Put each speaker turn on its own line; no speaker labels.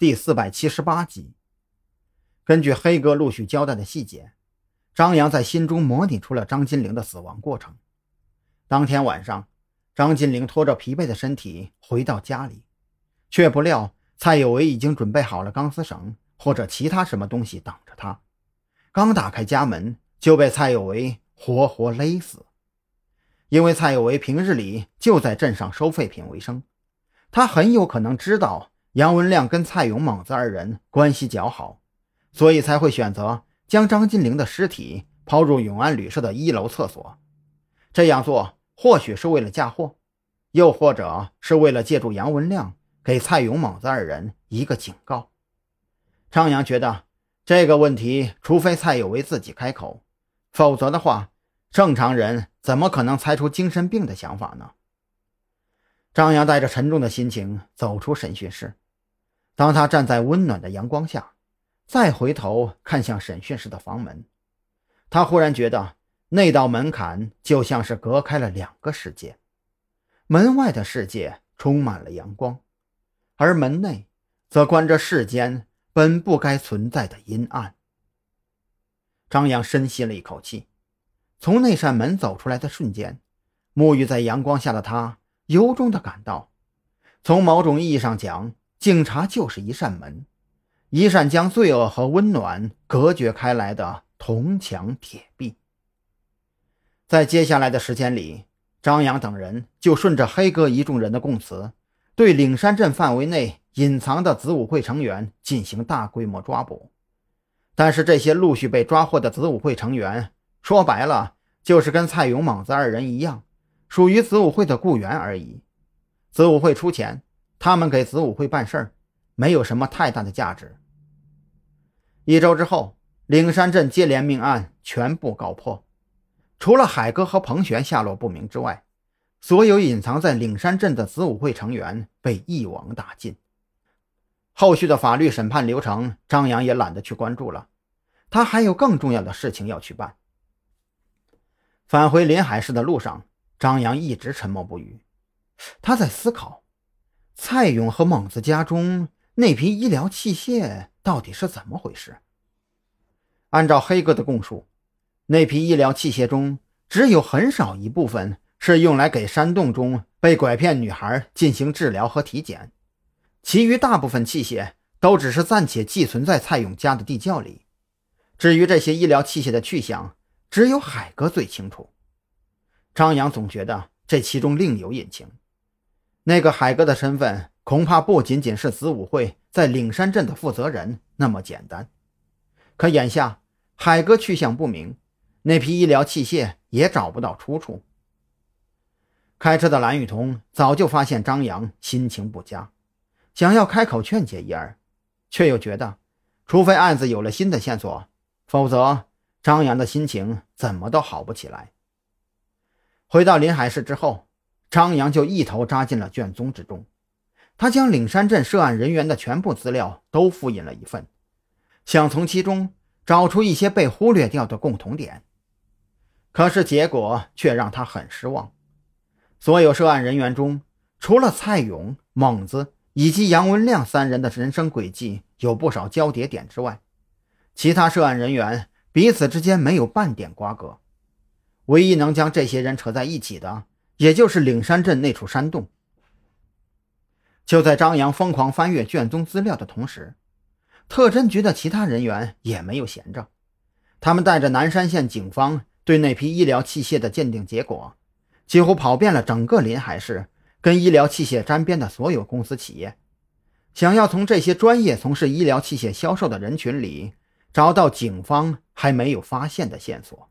第四百七十八集。根据黑哥陆续交代的细节，张扬在心中模拟出了张金玲的死亡过程。当天晚上，张金玲拖着疲惫的身体回到家里，却不料蔡有为已经准备好了钢丝绳或者其他什么东西挡着她。刚打开家门，就被蔡有为活活勒死。因为蔡有为平日里就在镇上收废品为生，他很有可能知道杨文亮跟蔡勇、猛子二人关系较好。所以才会选择将张金玲的尸体抛入永安旅社的一楼厕所。这样做或许是为了嫁祸，又或者是为了借助杨文亮给蔡勇、猛子二人一个警告。张扬觉得这个问题，除非蔡有为自己开口，否则的话，正常人怎么可能猜出精神病的想法呢？张扬带着沉重的心情走出审讯室，当他站在温暖的阳光下。再回头看向审讯室的房门，他忽然觉得那道门槛就像是隔开了两个世界。门外的世界充满了阳光，而门内则关着世间本不该存在的阴暗。张扬深吸了一口气，从那扇门走出来的瞬间，沐浴在阳光下的他由衷的感到，从某种意义上讲，警察就是一扇门。一扇将罪恶和温暖隔绝开来的铜墙铁壁。在接下来的时间里，张扬等人就顺着黑哥一众人的供词，对岭山镇范围内隐藏的子午会成员进行大规模抓捕。但是，这些陆续被抓获的子午会成员，说白了就是跟蔡勇、莽子二人一样，属于子午会的雇员而已。子午会出钱，他们给子午会办事儿。没有什么太大的价值。一周之后，岭山镇接连命案全部告破，除了海哥和彭璇下落不明之外，所有隐藏在岭山镇的子午会成员被一网打尽。后续的法律审判流程，张扬也懒得去关注了，他还有更重要的事情要去办。返回临海市的路上，张扬一直沉默不语，他在思考蔡勇和猛子家中。那批医疗器械到底是怎么回事？按照黑哥的供述，那批医疗器械中只有很少一部分是用来给山洞中被拐骗女孩进行治疗和体检，其余大部分器械都只是暂且寄存在蔡勇家的地窖里。至于这些医疗器械的去向，只有海哥最清楚。张扬总觉得这其中另有隐情，那个海哥的身份。恐怕不仅仅是子午会在岭山镇的负责人那么简单。可眼下海哥去向不明，那批医疗器械也找不到出处。开车的蓝雨桐早就发现张扬心情不佳，想要开口劝解一二，却又觉得，除非案子有了新的线索，否则张扬的心情怎么都好不起来。回到临海市之后，张扬就一头扎进了卷宗之中。他将岭山镇涉案人员的全部资料都复印了一份，想从其中找出一些被忽略掉的共同点。可是结果却让他很失望。所有涉案人员中，除了蔡勇、猛子以及杨文亮三人的人生轨迹有不少交叠点之外，其他涉案人员彼此之间没有半点瓜葛。唯一能将这些人扯在一起的，也就是岭山镇那处山洞。就在张扬疯狂翻阅卷宗资料的同时，特侦局的其他人员也没有闲着。他们带着南山县警方对那批医疗器械的鉴定结果，几乎跑遍了整个临海市跟医疗器械沾边的所有公司企业，想要从这些专业从事医疗器械销售的人群里找到警方还没有发现的线索。